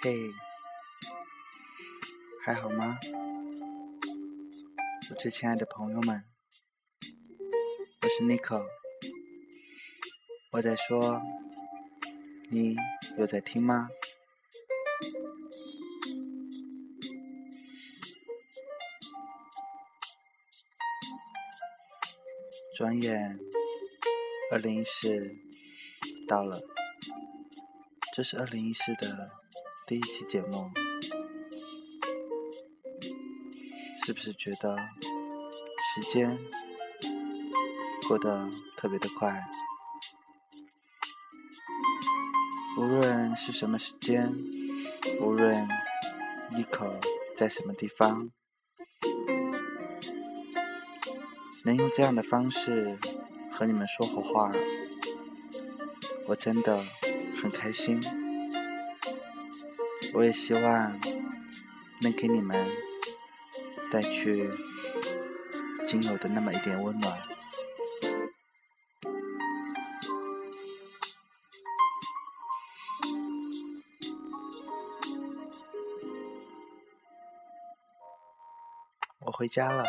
嘿，还好吗？我最亲爱的朋友们，我是 Nico，我在说，你有在听吗？转眼，二零一四到了，这是二零一四的第一期节目，是不是觉得时间过得特别的快？无论是什么时间，无论妮可在什么地方。能用这样的方式和你们说会话，我真的很开心。我也希望能给你们带去仅有的那么一点温暖。我回家了。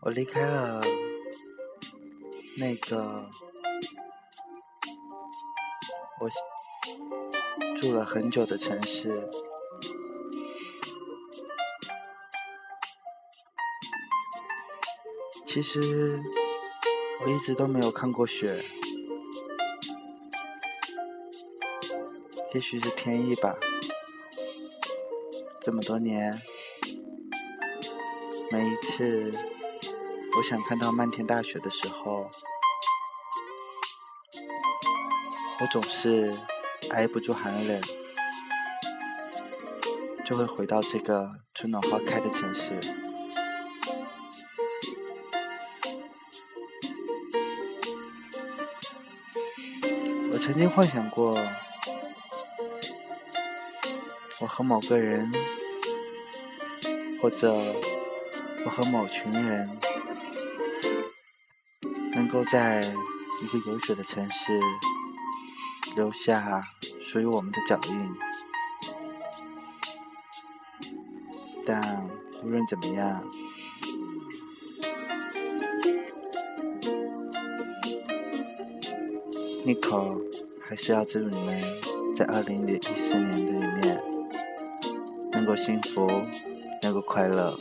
我离开了那个我住了很久的城市。其实我一直都没有看过雪，也许是天意吧。这么多年，每一次。我想看到漫天大雪的时候，我总是挨不住寒冷，就会回到这个春暖花开的城市。我曾经幻想过，我和某个人，或者我和某群人。能够在一个有雪的城市留下属于我们的脚印，但无论怎么样，Nico 还是要祝你们在二零一四年的里面能够幸福，能够快乐。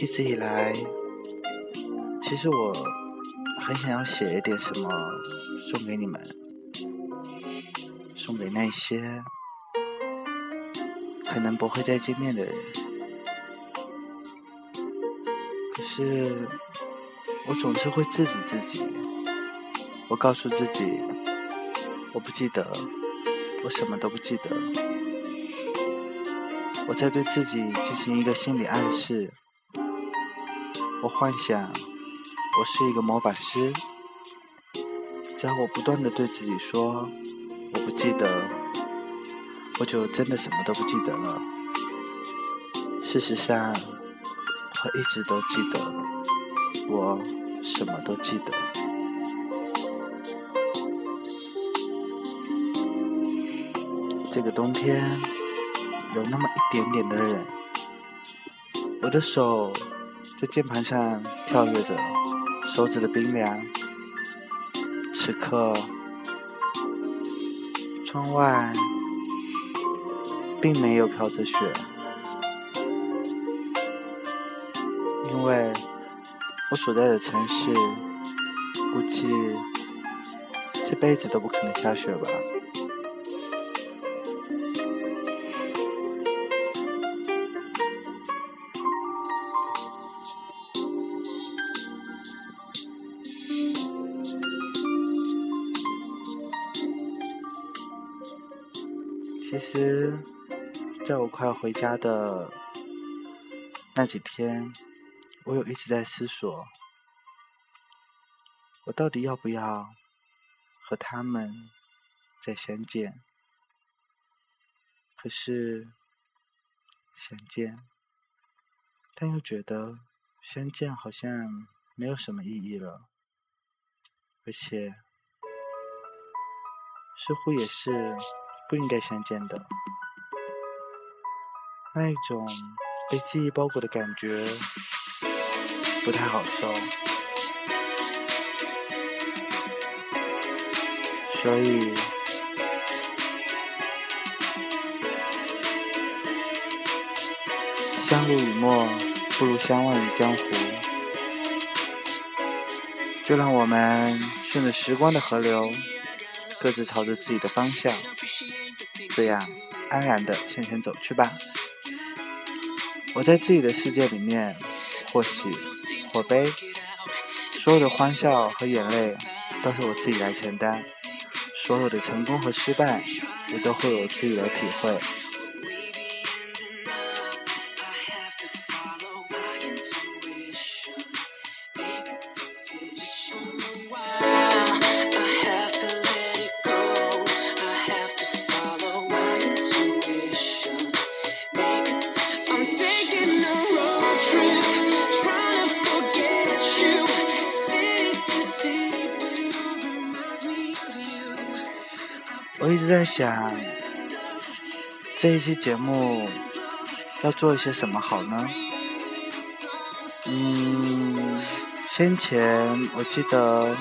一直以来，其实我很想要写一点什么送给你们，送给那些可能不会再见面的人。可是我总是会制止自己，我告诉自己，我不记得，我什么都不记得。我在对自己进行一个心理暗示。我幻想，我是一个魔法师。只要我不断的对自己说“我不记得”，我就真的什么都不记得了。事实上，我一直都记得，我什么都记得。这个冬天，有那么一点点的冷，我的手。在键盘上跳跃着，手指的冰凉。此刻，窗外并没有飘着雪，因为我所在的城市估计这辈子都不可能下雪吧。其实，在我快要回家的那几天，我有一直在思索，我到底要不要和他们再相见？可是，相见，但又觉得相见好像没有什么意义了，而且似乎也是不应该相见的。那一种被记忆包裹的感觉不太好受，所以。相濡以沫，不如相忘于江湖。就让我们顺着时光的河流，各自朝着自己的方向，这样安然的向前走去吧。我在自己的世界里面，或喜或悲，所有的欢笑和眼泪都是我自己来承担，所有的成功和失败，也都会我自己来体会。在想，这一期节目要做一些什么好呢？嗯，先前我记得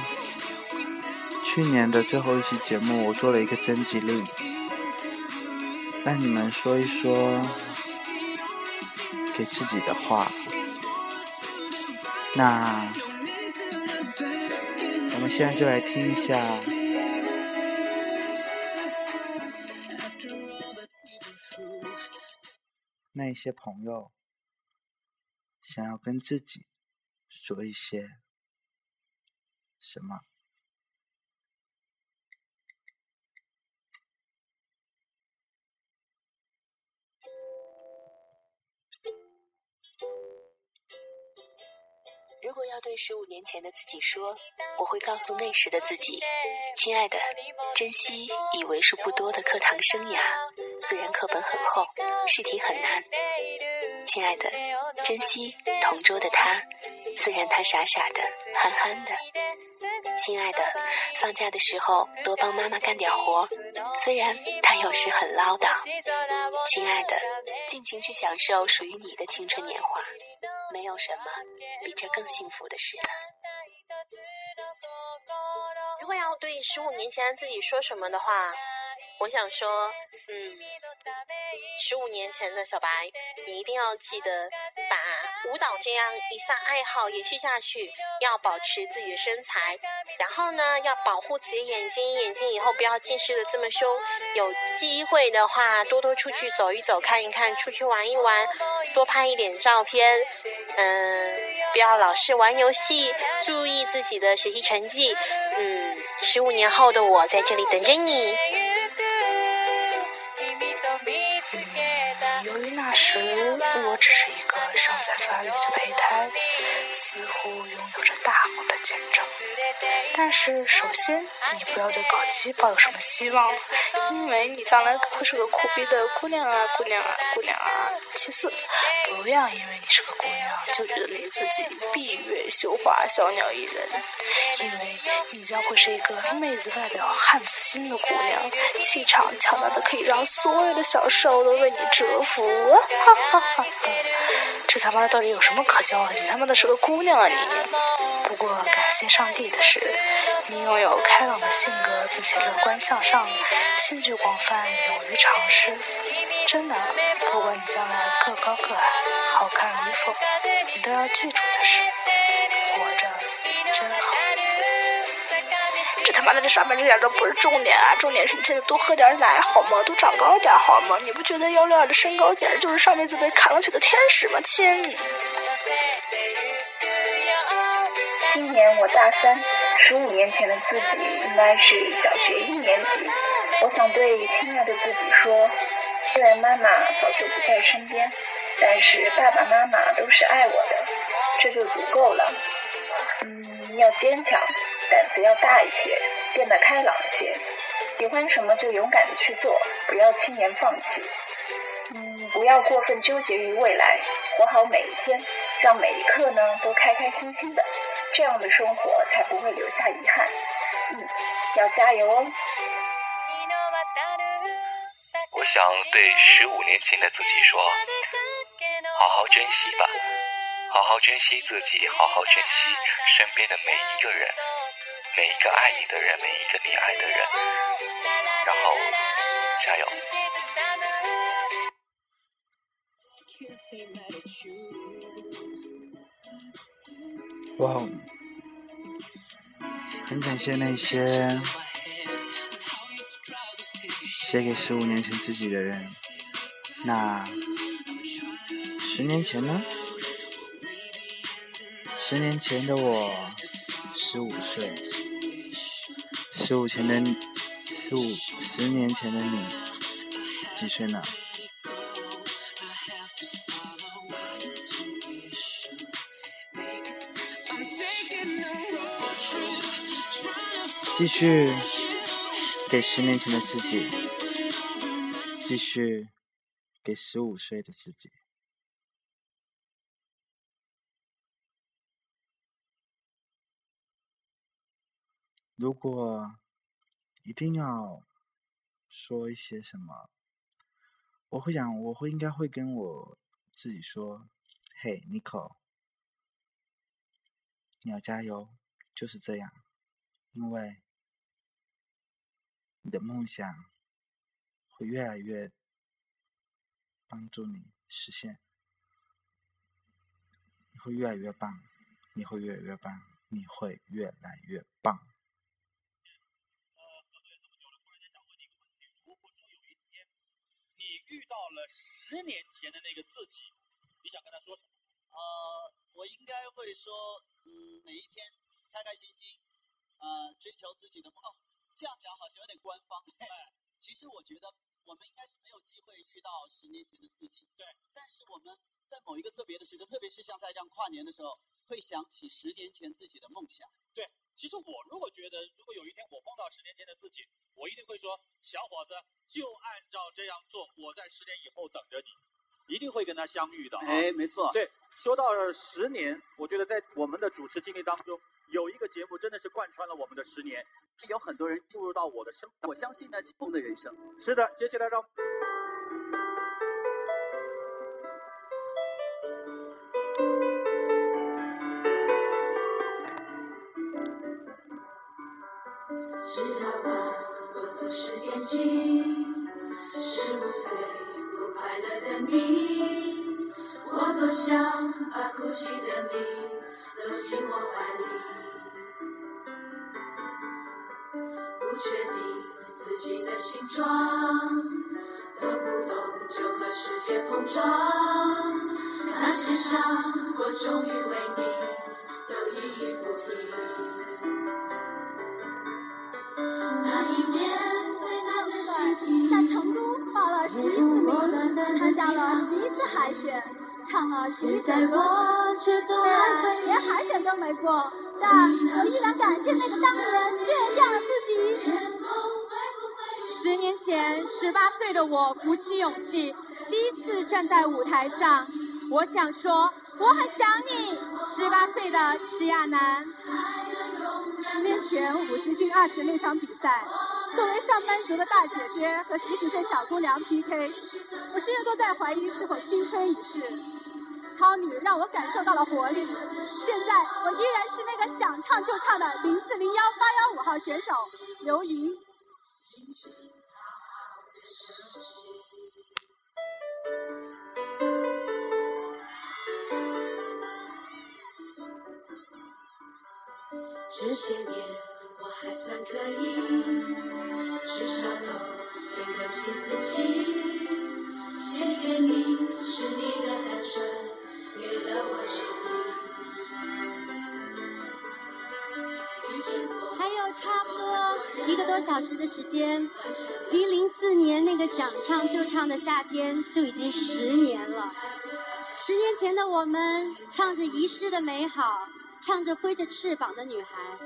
去年的最后一期节目，我做了一个征集令，让你们说一说给自己的话。那我们现在就来听一下。那些朋友想要跟自己说一些什么？如果要对十五年前的自己说，我会告诉那时的自己：亲爱的，珍惜以为数不多的课堂生涯，虽然课本很厚，试题很难。亲爱的，珍惜同桌的他，虽然他傻傻的、憨憨的。亲爱的，放假的时候多帮妈妈干点活，虽然他有时很唠叨。亲爱的，尽情去享受属于你的青春年华。什么比这更幸福的事了。如果要对十五年前的自己说什么的话，我想说，嗯，十五年前的小白，你一定要记得把舞蹈这样一项爱好延续下去，要保持自己的身材，然后呢，要保护自己眼睛，眼睛以后不要近视的这么凶。有机会的话，多多出去走一走，看一看，出去玩一玩，多拍一点照片。嗯，不要老是玩游戏，注意自己的学习成绩。嗯，十五年后的我在这里等着你。由于那时我只是一尚在发育的胚胎，似乎拥有着大好的前程。但是，首先你不要对搞基抱有什么希望，因为你将来会是个苦逼的姑娘啊，姑娘啊，姑娘啊。其次，不要因为你是个姑娘就觉得你自己闭月羞花、小鸟依人，因为你将会是一个妹子外表、汉子心的姑娘，气场强大的可以让所有的小受都为你折服。哈哈哈哈！你他妈的到底有什么可骄傲？你他妈的是个姑娘啊你！不过感谢上帝的是，你拥有开朗的性格，并且乐观向上，兴趣广泛，勇于尝试。真的，不管你将来个高个矮，好看与否，你都要记住的是，这他妈的这上面这点都不是重点啊，重点是你现在多喝点奶好吗？多长高点好吗？你不觉得幺六二的身高简直就是上辈子被砍了腿的天使吗，亲？今年我大三，十五年前的自己应该是小学一年级。我想对亲爱的自己说。虽然妈妈早就不在身边，但是爸爸妈妈都是爱我的，这就足够了。嗯，要坚强，胆子要大一些，变得开朗一些，喜欢什么就勇敢的去做，不要轻言放弃。嗯，不要过分纠结于未来，活好每一天，让每一刻呢都开开心心的，这样的生活才不会留下遗憾。嗯，要加油哦！我想对十五年前的自己说：好好珍惜吧，好好珍惜自己，好好珍惜身边的每一个人，每一个爱你的人，每一个你爱的人，然后加油！哇，很感谢那些写给十五年前自己的人。那十年前呢？十年前的我十五岁，十五前的十五十年前的你几岁呢？继续给十年前的自己，继续给十五岁的自己。如果一定要说一些什么，我会想，我会应该会跟我自己说：“嘿，Nico，你要加油，就是这样，因为。”你的梦想会越来越帮助你实现，你会越来越棒，你会越来越棒，你会越来越棒。呃，合作这么久了，突然间想问你一个问题：如果说有一天你遇到了十年前的那个自己，你想跟他说什么？呃，我应该会说，嗯，每一天开开心心，呃，追求自己的梦。这样讲好像有点官方，对，其实我觉得我们应该是没有机会遇到十年前的自己，对。但是我们在某一个特别的时刻，特别是像在这样跨年的时候，会想起十年前自己的梦想。对，其实我如果觉得，如果有一天我碰到十年前的自己，我一定会说，小伙子，就按照这样做，我在十年以后等着你，一定会跟他相遇的。哎，没错。对，说到十年，我觉得在我们的主持经历当中。有一个节目真的是贯穿了我们的十年，有很多人注入到我的生，我相信呢，梦的人生。是的，接下来让。是惦记十五岁不快乐的你，我多想把哭泣的你搂进我怀里。不确定自己的形状，动不动就和世界碰撞。那些伤，我终于为海选，唱了十一首歌，虽然连海选都没过。但我依然感谢那个当年倔强的自己。十年前，十八岁的我鼓起勇气，第一次站在舞台上。我想说，我很想你，十八岁的齐亚楠。十年前，五十进二十那场比赛，作为上班族的大姐姐和十几岁小姑娘 PK，我甚至都在怀疑是否青春已逝。超女让我感受到了活力，现在我依然是那个想唱就唱的零四零幺八幺五号选手刘云。这些年还算可以，至少都对得起自己。谢谢你，是你的单纯给了我。还有差不多一个多小时的时间，离零四年那个想唱就唱的夏天就已经十年了。十年前的我们唱着遗失的美好，唱着挥着翅膀的女孩，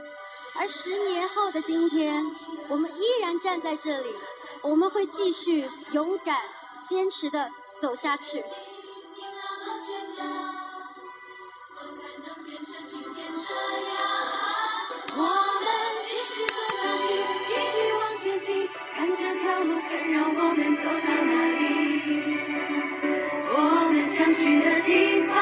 而十年后的今天，我们依然站在这里，我们会继续勇敢、坚持的走下去。我们继续走下去，继续往前进，看这条路会让我们走到哪里？我们想去的地方，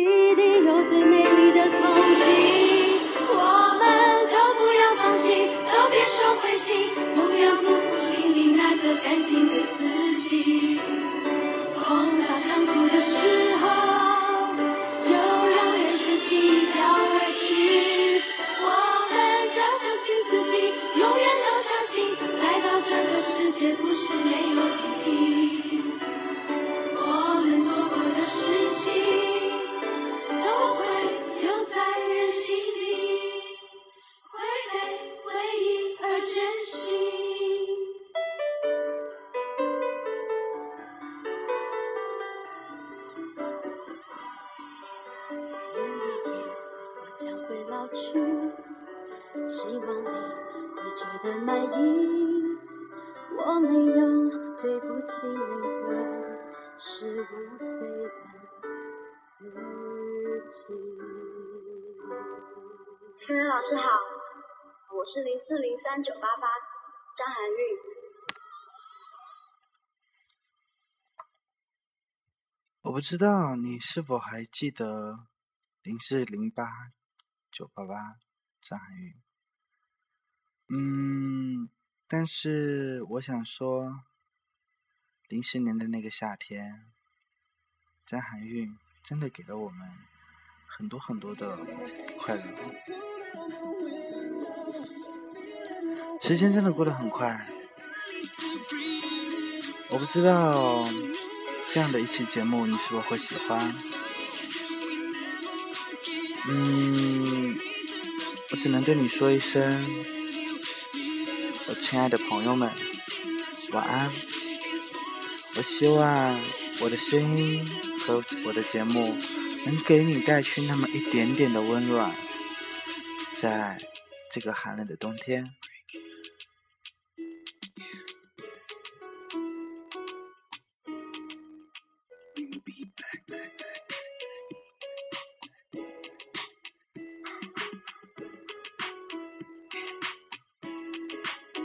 一定有最美丽的风景。我们都不要放弃，都别说灰心，不要辜负心里那个干净的将会老去，希望你会觉得满意。我没有对不起那个十五岁的自己。老师好，我是零四零三九八八张涵玉。我不知道你是否还记得零四零八九八八张含韵。嗯，但是我想说，零十年的那个夏天，张含韵真的给了我们很多很多的快乐。时间真的过得很快，我不知道这样的一期节目你是否会喜欢。嗯，我只能对你说一声，我亲爱的朋友们，晚安。我希望我的声音和我的节目能给你带去那么一点点的温暖，在这个寒冷的冬天。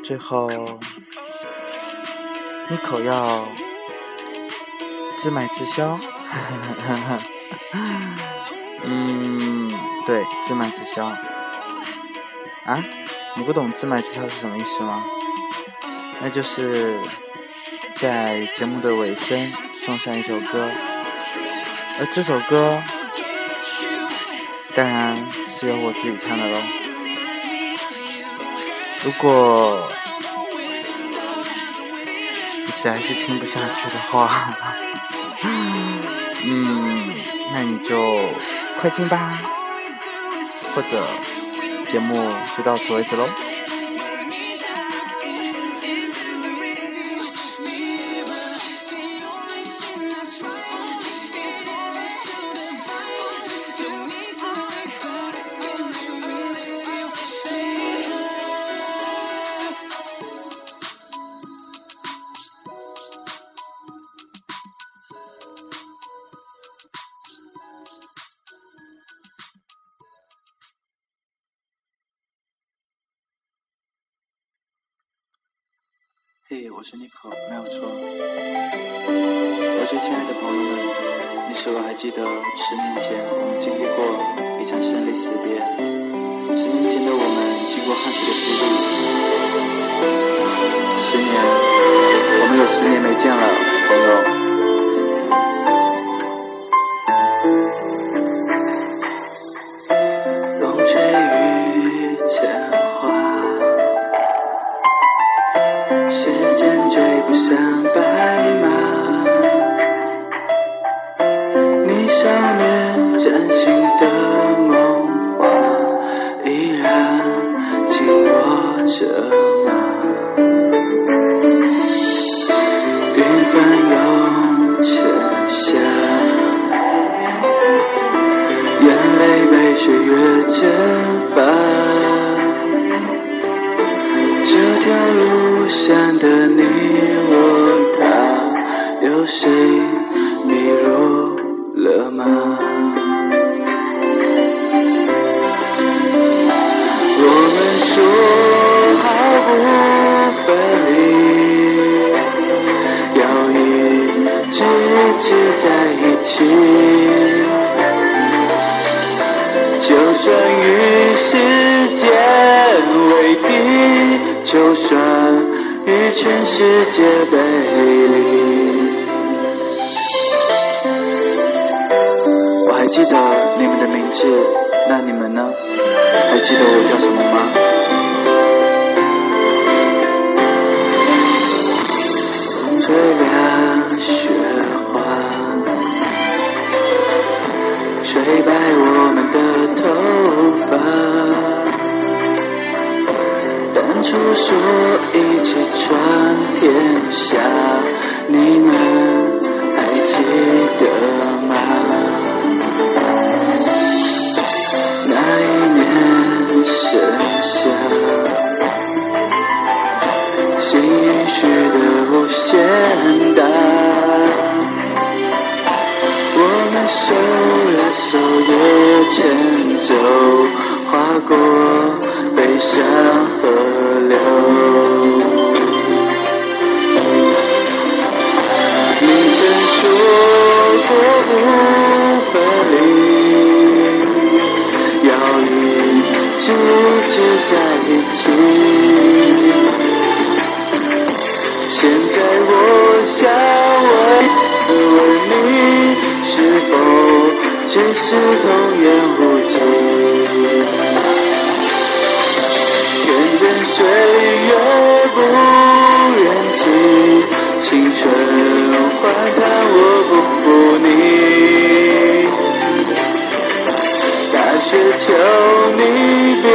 最后，你可要自买自销。嗯，对，自买自销。啊，你不懂自买自销是什么意思吗？那就是在节目的尾声送上一首歌，而这首歌当然是由我自己唱的喽。如果实在是听不下去的话，嗯，那你就快进吧，或者节目就到此为止喽。生离死别？十年前的我们经过汗水的洗礼，十年，我们有十年没见了，朋友。谁迷路了吗？我们说好不分离要一直一直在一起。就算与时间为敌就算与全世界背离。的你们的名字，那你们呢？还记得我叫什么吗？我北伤河流。你曾说过不分离要一直一直在一起。现在我想问问你是否只是童言无忌？春荒唐，我不负你。大雪，求你别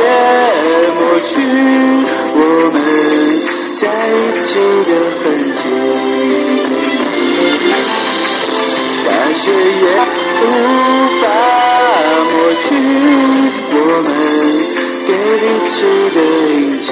抹去我们在一起的痕迹。大雪也无法抹去我们给彼此的印记。